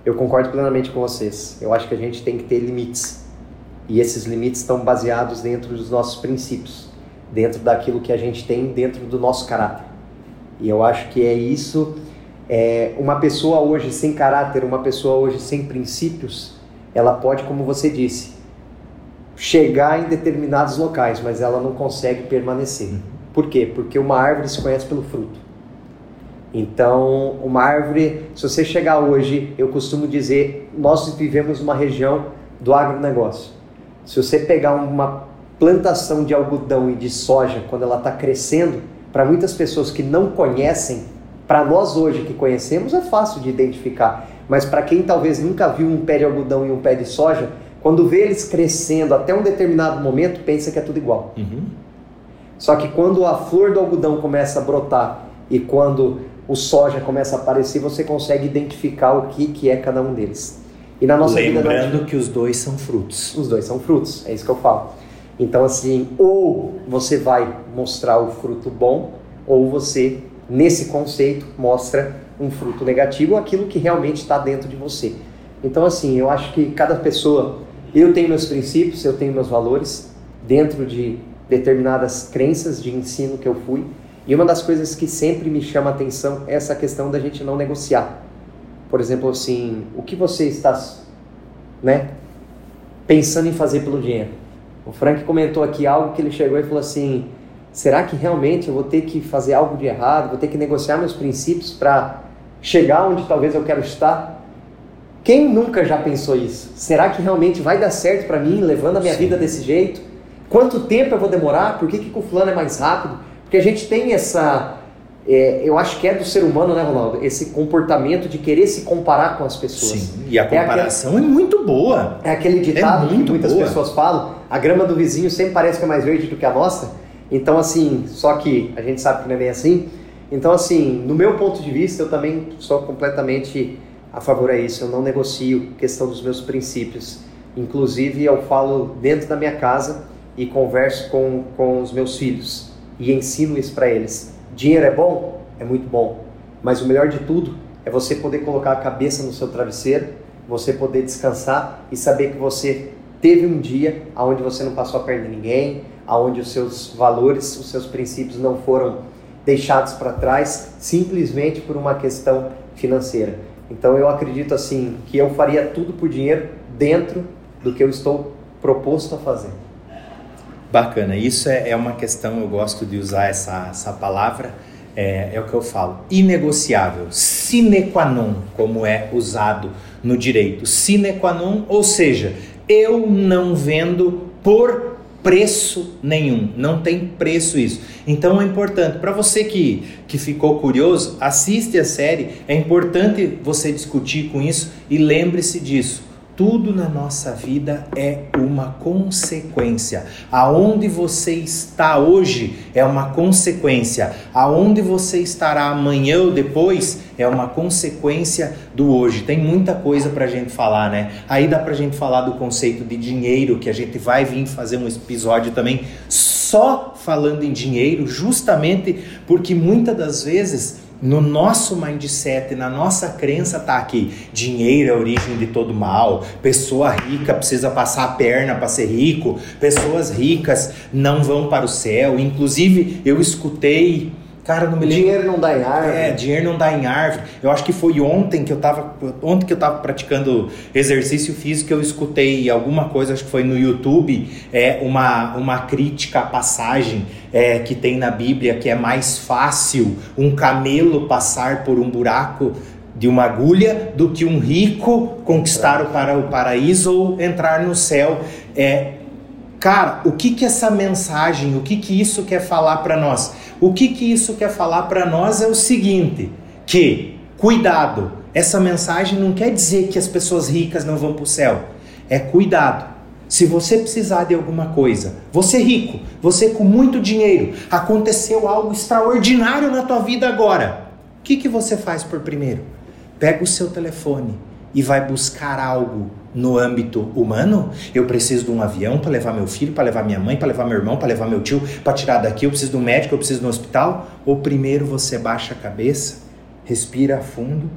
Speaker 3: Eu concordo plenamente com vocês. Eu acho que a gente tem que ter limites. E esses limites estão baseados dentro dos nossos princípios, dentro daquilo que a gente tem dentro do nosso caráter. E eu acho que é isso. É, uma pessoa hoje sem caráter, uma pessoa hoje sem princípios, ela pode, como você disse, chegar em determinados locais, mas ela não consegue permanecer. Por quê? Porque uma árvore se conhece pelo fruto. Então, uma árvore, se você chegar hoje, eu costumo dizer, nós vivemos uma região do agronegócio. Se você pegar uma plantação de algodão e de soja, quando ela está crescendo, para muitas pessoas que não conhecem, para nós hoje que conhecemos é fácil de identificar, mas para quem talvez nunca viu um pé de algodão e um pé de soja, quando vê eles crescendo até um determinado momento, pensa que é tudo igual. Uhum. Só que quando a flor do algodão começa a brotar e quando o soja começa a aparecer, você consegue identificar o que, que é cada um deles.
Speaker 1: E na nossa Lembrando vida, que os dois são frutos.
Speaker 3: Os dois são frutos, é isso que eu falo. Então, assim, ou você vai mostrar o fruto bom, ou você, nesse conceito, mostra um fruto negativo, aquilo que realmente está dentro de você. Então, assim, eu acho que cada pessoa, eu tenho meus princípios, eu tenho meus valores, dentro de determinadas crenças de ensino que eu fui, e uma das coisas que sempre me chama a atenção é essa questão da gente não negociar. Por exemplo, assim, o que você está né, pensando em fazer pelo dinheiro? O Frank comentou aqui algo que ele chegou e falou assim: será que realmente eu vou ter que fazer algo de errado, vou ter que negociar meus princípios para chegar onde talvez eu quero estar? Quem nunca já pensou isso? Será que realmente vai dar certo para mim, levando a minha Sim. vida desse jeito? Quanto tempo eu vou demorar? Por que, que o fulano é mais rápido? Porque a gente tem essa. É, eu acho que é do ser humano, né, Ronaldo? Esse comportamento de querer se comparar com as pessoas.
Speaker 1: Sim, e a comparação é, aquele, é muito boa.
Speaker 3: É aquele ditado é que muitas boa. pessoas falam: a grama do vizinho sempre parece que é mais verde do que a nossa. Então, assim, só que a gente sabe que não é bem assim. Então, assim, no meu ponto de vista, eu também sou completamente a favor a isso. Eu não negocio questão dos meus princípios. Inclusive, eu falo dentro da minha casa e converso com, com os meus filhos e ensino isso para eles. Dinheiro é bom? É muito bom. Mas o melhor de tudo é você poder colocar a cabeça no seu travesseiro, você poder descansar e saber que você teve um dia onde você não passou a perna em ninguém, onde os seus valores, os seus princípios não foram deixados para trás simplesmente por uma questão financeira. Então eu acredito assim que eu faria tudo por dinheiro dentro do que eu estou proposto a fazer.
Speaker 1: Bacana, isso é, é uma questão, eu gosto de usar essa, essa palavra, é, é o que eu falo, inegociável, sine qua non, como é usado no direito. Sine qua non, ou seja, eu não vendo por preço nenhum, não tem preço isso. Então é importante, para você que, que ficou curioso, assiste a série, é importante você discutir com isso e lembre-se disso. Tudo na nossa vida é uma consequência. Aonde você está hoje é uma consequência. Aonde você estará amanhã ou depois é uma consequência do hoje. Tem muita coisa para a gente falar, né? Aí dá para a gente falar do conceito de dinheiro, que a gente vai vir fazer um episódio também só falando em dinheiro, justamente porque muitas das vezes no nosso mindset, na nossa crença tá aqui, dinheiro é a origem de todo mal, pessoa rica precisa passar a perna para ser rico, pessoas ricas não vão para o céu. Inclusive, eu escutei Cara, não me lembro.
Speaker 3: Dinheiro não dá em árvore.
Speaker 1: É, dinheiro não dá em árvore. Eu acho que foi ontem que eu tava. Ontem que eu tava praticando exercício físico, eu escutei alguma coisa, acho que foi no YouTube, é uma, uma crítica à passagem é, que tem na Bíblia que é mais fácil um camelo passar por um buraco de uma agulha do que um rico conquistar o, para o paraíso ou entrar no céu. É, cara, o que que essa mensagem, o que que isso quer falar para nós? O que, que isso quer falar para nós é o seguinte: que, cuidado, essa mensagem não quer dizer que as pessoas ricas não vão para o céu. É cuidado. Se você precisar de alguma coisa, você rico, você com muito dinheiro, aconteceu algo extraordinário na tua vida agora. O que, que você faz por primeiro? Pega o seu telefone e vai buscar algo no âmbito humano, eu preciso de um avião para levar meu filho, para levar minha mãe, para levar meu irmão, para levar meu tio, para tirar daqui, eu preciso de um médico, eu preciso de um hospital? Ou primeiro você baixa a cabeça, respira fundo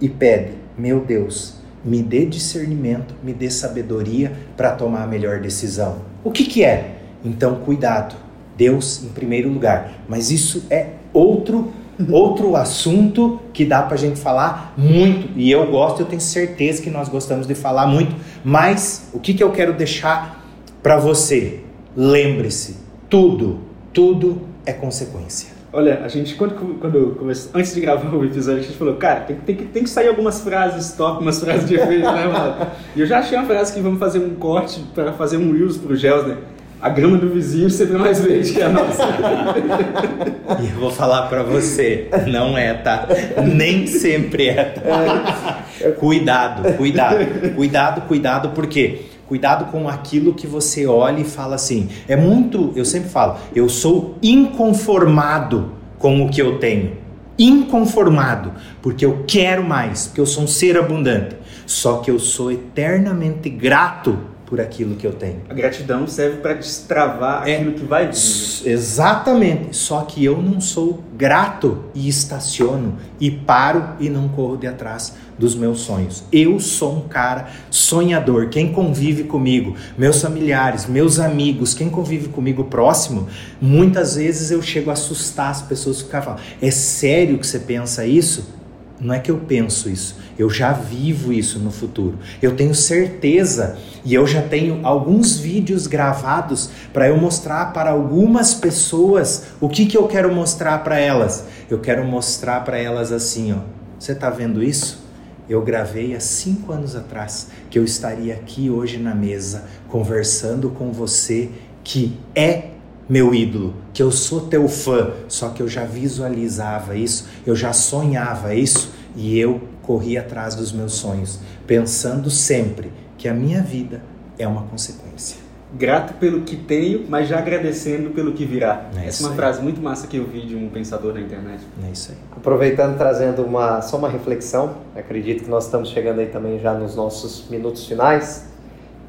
Speaker 1: e pede: Meu Deus, me dê discernimento, me dê sabedoria para tomar a melhor decisão. O que, que é? Então, cuidado. Deus em primeiro lugar. Mas isso é outro Outro assunto que dá para a gente falar muito, e eu gosto, eu tenho certeza que nós gostamos de falar muito, mas o que, que eu quero deixar para você? Lembre-se, tudo, tudo é consequência.
Speaker 2: Olha, a gente, quando, quando começou, antes de gravar o episódio, a gente falou, cara, tem, tem, tem que sair algumas frases top, umas frases de efeito, né, mano? E eu já achei uma frase que vamos fazer um corte para fazer um Reels pro Gelsner. Né? A grama do vizinho sempre é mais verde que a nossa.
Speaker 1: e eu vou falar para você, não é, tá? Nem sempre é, tá? É. Cuidado, cuidado, cuidado, cuidado, porque cuidado com aquilo que você olha e fala assim. É muito, eu sempre falo, eu sou inconformado com o que eu tenho. Inconformado, porque eu quero mais, porque eu sou um ser abundante. Só que eu sou eternamente grato por aquilo que eu tenho.
Speaker 2: A gratidão serve para destravar é, aquilo que vai vir.
Speaker 1: Exatamente. Só que eu não sou grato e estaciono e paro e não corro de atrás dos meus sonhos. Eu sou um cara sonhador. Quem convive comigo, meus familiares, meus amigos, quem convive comigo próximo, muitas vezes eu chego a assustar as pessoas que ficam falando: "É sério que você pensa isso?" Não é que eu penso isso, eu já vivo isso no futuro. Eu tenho certeza e eu já tenho alguns vídeos gravados para eu mostrar para algumas pessoas o que, que eu quero mostrar para elas. Eu quero mostrar para elas assim, ó. Você está vendo isso? Eu gravei há cinco anos atrás que eu estaria aqui hoje na mesa conversando com você que é meu ídolo, que eu sou teu fã, só que eu já visualizava isso, eu já sonhava isso e eu corri atrás dos meus sonhos, pensando sempre que a minha vida é uma consequência.
Speaker 2: Grato pelo que tenho, mas já agradecendo pelo que virá.
Speaker 1: É
Speaker 2: Essa é uma
Speaker 1: aí.
Speaker 2: frase muito massa que eu vi de um pensador na internet.
Speaker 1: É isso aí.
Speaker 3: Aproveitando, trazendo uma, só uma reflexão, acredito que nós estamos chegando aí também já nos nossos minutos finais,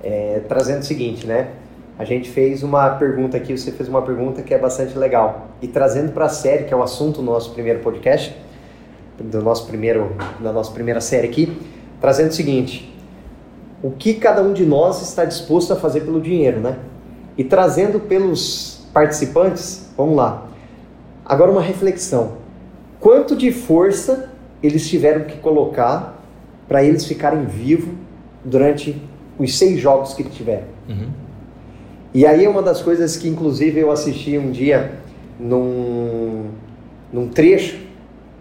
Speaker 3: é, trazendo o seguinte, né? A gente fez uma pergunta aqui, você fez uma pergunta que é bastante legal. E trazendo para a série, que é o assunto do nosso primeiro podcast, do nosso primeiro, da nossa primeira série aqui, trazendo o seguinte: o que cada um de nós está disposto a fazer pelo dinheiro, né? E trazendo pelos participantes, vamos lá. Agora uma reflexão. Quanto de força eles tiveram que colocar para eles ficarem vivos durante os seis jogos que tiveram?
Speaker 1: Uhum.
Speaker 3: E aí é uma das coisas que inclusive eu assisti um dia num, num trecho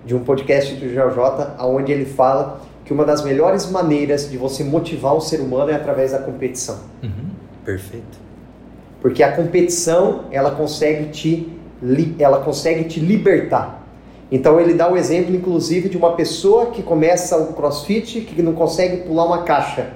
Speaker 3: de um podcast do JJ, onde ele fala que uma das melhores maneiras de você motivar o ser humano é através da competição.
Speaker 1: Uhum. Perfeito.
Speaker 3: Porque a competição, ela consegue te, ela consegue te libertar. Então ele dá o exemplo, inclusive, de uma pessoa que começa o crossfit, que não consegue pular uma caixa.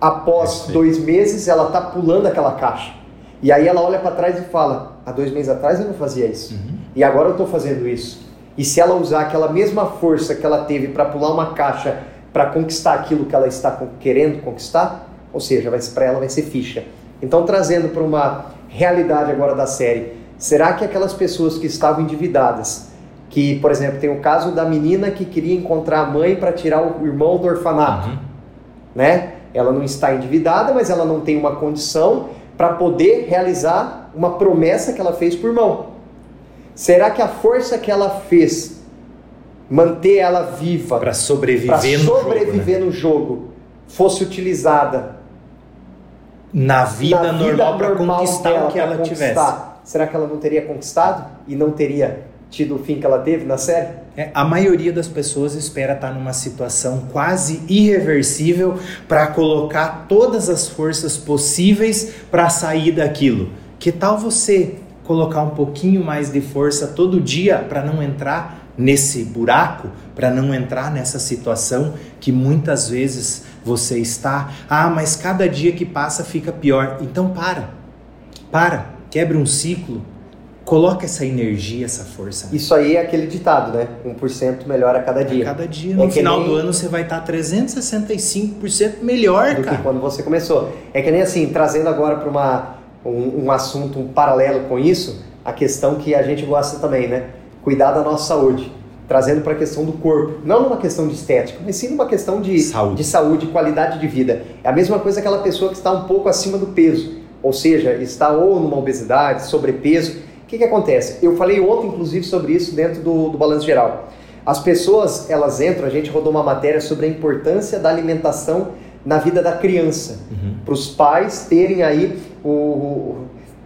Speaker 3: Após
Speaker 1: Perfeito.
Speaker 3: dois meses, ela está pulando aquela caixa. E aí ela olha para trás e fala: há dois meses atrás eu não fazia isso.
Speaker 1: Uhum.
Speaker 3: E agora eu estou fazendo isso. E se ela usar aquela mesma força que ela teve para pular uma caixa para conquistar aquilo que ela está querendo conquistar, ou seja, para ela vai ser ficha. Então, trazendo para uma realidade agora da série, será que aquelas pessoas que estavam endividadas, que, por exemplo, tem o caso da menina que queria encontrar a mãe para tirar o irmão do orfanato,
Speaker 1: Uhum.
Speaker 3: né? Ela não está endividada, mas ela não tem uma condição para poder realizar uma promessa que ela fez por irmão. Será que a força que ela fez manter ela viva
Speaker 1: Para sobreviver,
Speaker 3: para
Speaker 1: no
Speaker 3: sobreviver
Speaker 1: jogo, né?
Speaker 3: no jogo fosse utilizada
Speaker 1: na vida
Speaker 3: na
Speaker 1: normal para
Speaker 3: normal
Speaker 1: conquistar
Speaker 3: dela,
Speaker 1: o que ela tivesse.
Speaker 3: conquistar, será que ela não teria conquistado e não teria tido o fim que ela teve na série?
Speaker 1: É, a maioria das pessoas espera estar numa situação quase irreversível para colocar todas as forças possíveis para sair daquilo. Que tal você colocar um pouquinho mais de força todo dia para não entrar nesse buraco, para não entrar nessa situação que muitas vezes você está? Ah, mas cada dia que passa fica pior. Então para. Para, quebre um ciclo. Coloca essa energia, essa força.
Speaker 3: Isso aí é aquele ditado, né? 1% melhora a cada dia.
Speaker 1: A cada dia,
Speaker 3: É
Speaker 1: no
Speaker 3: que
Speaker 1: final
Speaker 3: nem-
Speaker 1: do ano, você vai estar 365% melhor,
Speaker 3: do que
Speaker 1: cara.
Speaker 3: quando você começou. É que nem assim, trazendo agora para uma um, um assunto um paralelo com isso, a questão que a gente gosta também, né? Cuidar da nossa saúde. Trazendo para a questão do corpo, não numa questão de estética, mas sim numa questão de
Speaker 1: Saúde.
Speaker 3: de saúde, qualidade de vida. É a mesma coisa aquela pessoa que está um pouco acima do peso, ou seja, está ou numa obesidade, sobrepeso. O que, que acontece? Eu falei ontem, inclusive, sobre isso dentro do, do Balanço Geral. As pessoas, elas entram, a gente rodou uma matéria sobre a importância da alimentação na vida da criança.
Speaker 1: Uhum.
Speaker 3: Para os pais terem aí o-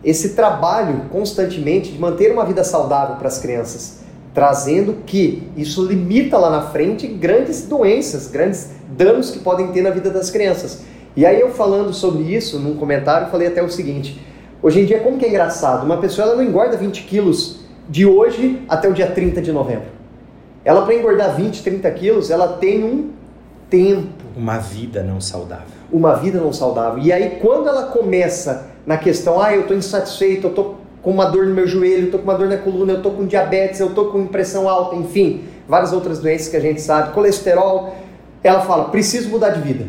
Speaker 3: esse trabalho constantemente de manter uma vida saudável para as crianças, trazendo que isso limita lá na frente grandes doenças, grandes danos que podem ter na vida das crianças. E aí eu falando sobre isso num comentário, falei até o seguinte: hoje em dia, como que é engraçado? Uma pessoa ela não engorda 20 quilos de hoje até o dia 30 de novembro. Ela, para engordar 20, 30 quilos, ela tem um tempo
Speaker 1: Uma vida não saudável.
Speaker 3: uma vida não saudável. E aí, quando ela começa na questão, ah, eu estou insatisfeito, eu estou com uma dor no meu joelho, eu estou com uma dor na coluna, eu estou com diabetes, eu estou com pressão alta, enfim, várias outras doenças que a gente sabe, colesterol, ela fala, preciso mudar de vida.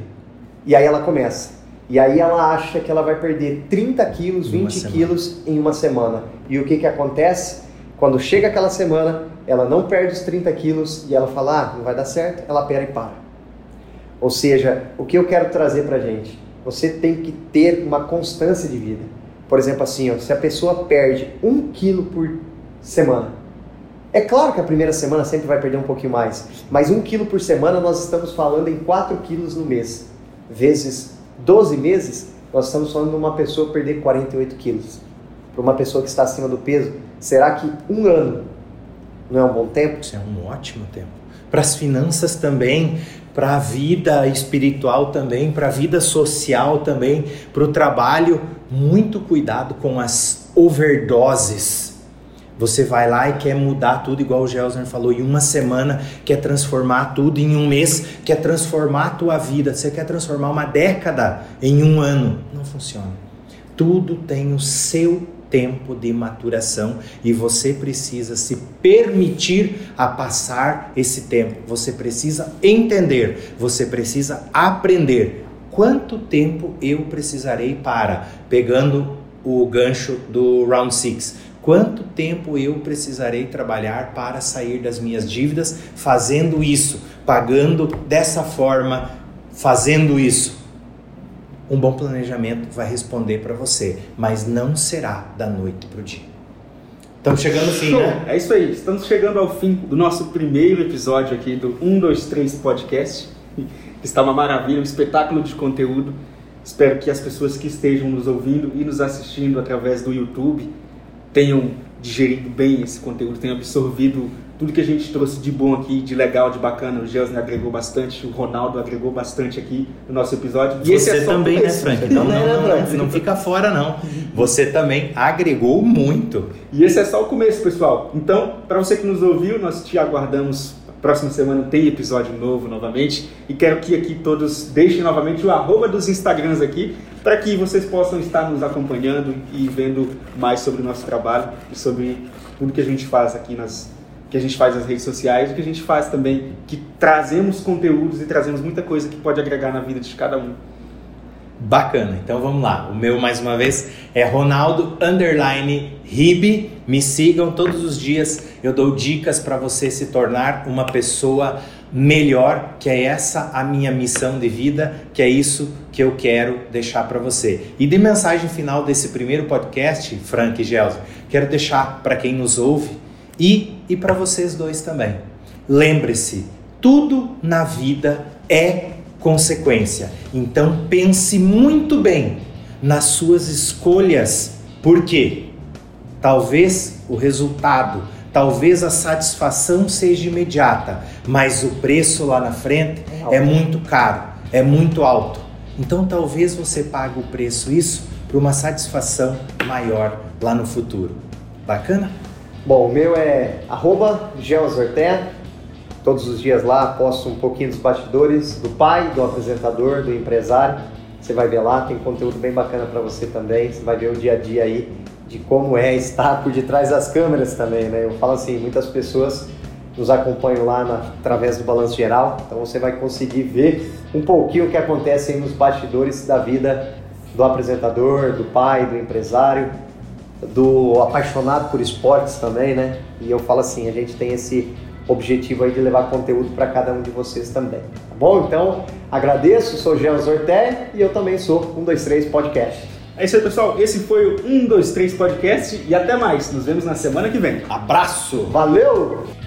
Speaker 3: E aí ela começa. E aí ela acha que ela vai perder 30 quilos,
Speaker 1: Em uma
Speaker 3: 20
Speaker 1: semana.
Speaker 3: quilos em uma semana. E o que, que acontece? Quando chega aquela semana, ela não perde os 30 quilos e ela fala, ah, não vai dar certo, ela pera e para. Ou seja, o que eu quero trazer pra gente? Você tem que ter uma constância de vida. Por exemplo, assim, ó, se a pessoa perde um quilo por semana, É claro que a primeira semana sempre vai perder um pouquinho mais, mas um quilo por semana nós estamos falando em 4 quilos no mês. Vezes 12 meses, nós estamos falando de uma pessoa perder 48 quilos. Para uma pessoa que está acima do peso, será que um ano não é um bom tempo?
Speaker 1: Isso é um ótimo tempo. Para as finanças também, para a vida espiritual também, para a vida social também, para o trabalho, muito cuidado com as overdoses. Você vai lá e quer mudar tudo, igual o Gelsner falou, em uma semana, quer transformar tudo, em um mês, quer transformar a tua vida, você quer transformar uma década em um ano. Não funciona. Tudo tem o seu tempo de maturação e você precisa se permitir a passar esse tempo. Você precisa entender, você precisa aprender. Quanto tempo eu precisarei para, pegando o gancho do round 6, quanto tempo eu precisarei trabalhar para sair das minhas dívidas fazendo isso, pagando dessa forma, fazendo isso? um bom planejamento vai responder para você, mas não será da noite para o dia. Estamos chegando ao fim, Show. né?
Speaker 2: É isso aí, estamos chegando ao fim do nosso primeiro episódio aqui do 123 Podcast. Está uma maravilha, um espetáculo de conteúdo. Espero que as pessoas que estejam nos ouvindo e nos assistindo através do YouTube tenham digerido bem esse conteúdo, tenham absorvido tudo que a gente trouxe de bom aqui, de legal, de bacana, o Gelsner agregou bastante, o Ronaldo agregou bastante aqui no nosso episódio.
Speaker 1: E Você é também, né, Frank? Não, não, não, não, não fica fora, não. Você também agregou muito.
Speaker 2: E esse é só o começo, pessoal. Então, para você que nos ouviu, nós te aguardamos. Próxima semana tem episódio novo novamente. E quero que aqui todos deixem novamente o arroba dos Instagrams aqui, para que vocês possam estar nos acompanhando e vendo mais sobre o nosso trabalho e sobre tudo que a gente faz aqui nas que a gente faz nas redes sociais, o que a gente faz também, que trazemos conteúdos e trazemos muita coisa que pode agregar na vida de cada um.
Speaker 1: Bacana, então vamos lá. O meu, mais uma vez, é Ronaldo Underline Ribe. Me sigam todos os dias. Eu dou dicas para você se tornar uma pessoa melhor, que é essa a minha missão de vida, que é isso que eu quero deixar para você. E de mensagem final desse primeiro podcast, Frank e Gelson, quero deixar para quem nos ouve e, e para vocês dois também. Lembre-se, tudo na vida é consequência. Então pense muito bem nas suas escolhas, porque talvez o resultado, talvez a satisfação seja imediata, mas o preço lá na frente é, é muito caro, é muito alto. Então talvez você pague o preço isso por uma satisfação maior lá no futuro. Bacana?
Speaker 3: Bom, o meu é arroba Todos os dias lá posto um pouquinho dos bastidores do pai, do apresentador, do empresário. Você vai ver lá, tem conteúdo bem bacana para você também. Você vai ver o dia a dia aí de como é estar por detrás das câmeras também, né? Eu falo assim, muitas pessoas nos acompanham lá na, através do balanço geral, então você vai conseguir ver um pouquinho o que acontece aí nos bastidores da vida do apresentador, do pai, do empresário do apaixonado por esportes também, né? E eu falo assim, a gente tem esse objetivo aí de levar conteúdo para cada um de vocês também. Tá bom? Então, agradeço, sou Jean Zorté e eu também sou 123 Podcast.
Speaker 2: É isso aí, pessoal. Esse foi o 123 Podcast e até mais. Nos vemos na semana que vem.
Speaker 1: Abraço!
Speaker 3: Valeu!